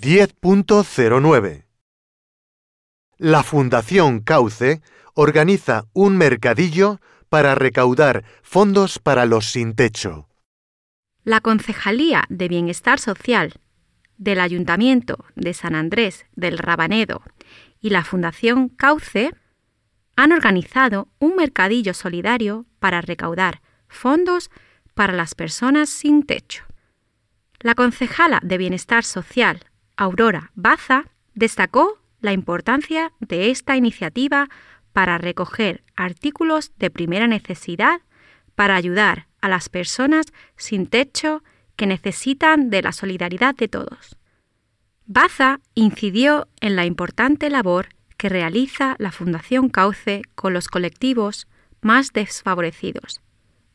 10.09 La Fundación Cauce organiza un mercadillo para recaudar fondos para los sin techo. La Concejalía de Bienestar Social del Ayuntamiento de San Andrés del Rabanedo y la Fundación Cauce han organizado un mercadillo solidario para recaudar fondos para las personas sin techo. La concejala de Bienestar Social, Aurora Baza, destacó la importancia de esta iniciativa para recoger artículos de primera necesidad para ayudar a las personas sin techo que necesitan de la solidaridad de todos. Baza incidió en la importante labor que realiza la Fundación Cauce con los colectivos más desfavorecidos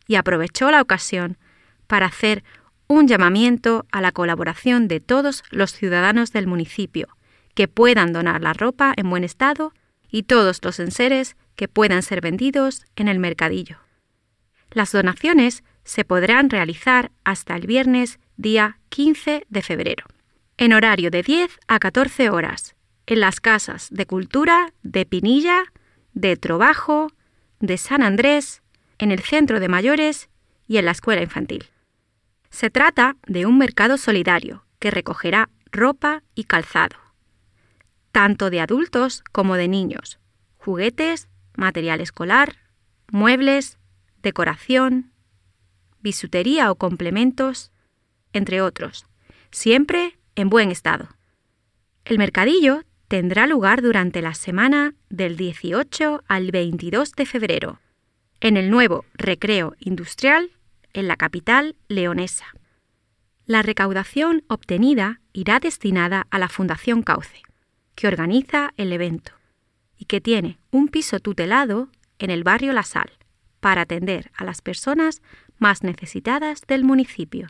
y aprovechó la ocasión para hacer un llamamiento a la colaboración de todos los ciudadanos del municipio que puedan donar la ropa en buen estado y todos los enseres que puedan ser vendidos en el mercadillo. Las donaciones se podrán realizar hasta el viernes día 15 de febrero, en horario de 10 a 14 horas, en las casas de cultura de Pinilla, de Trobajo, de San Andrés, en el centro de mayores y en la escuela infantil. Se trata de un mercado solidario que recogerá ropa y calzado, tanto de adultos como de niños, juguetes, material escolar, muebles, decoración, bisutería o complementos, entre otros, siempre en buen estado. El mercadillo tendrá lugar durante la semana del 18 al 22 de febrero en el nuevo recreo industrial en la capital leonesa. La recaudación obtenida irá destinada a la Fundación Cauce, que organiza el evento y que tiene un piso tutelado en el barrio La Sal para atender a las personas más necesitadas del municipio.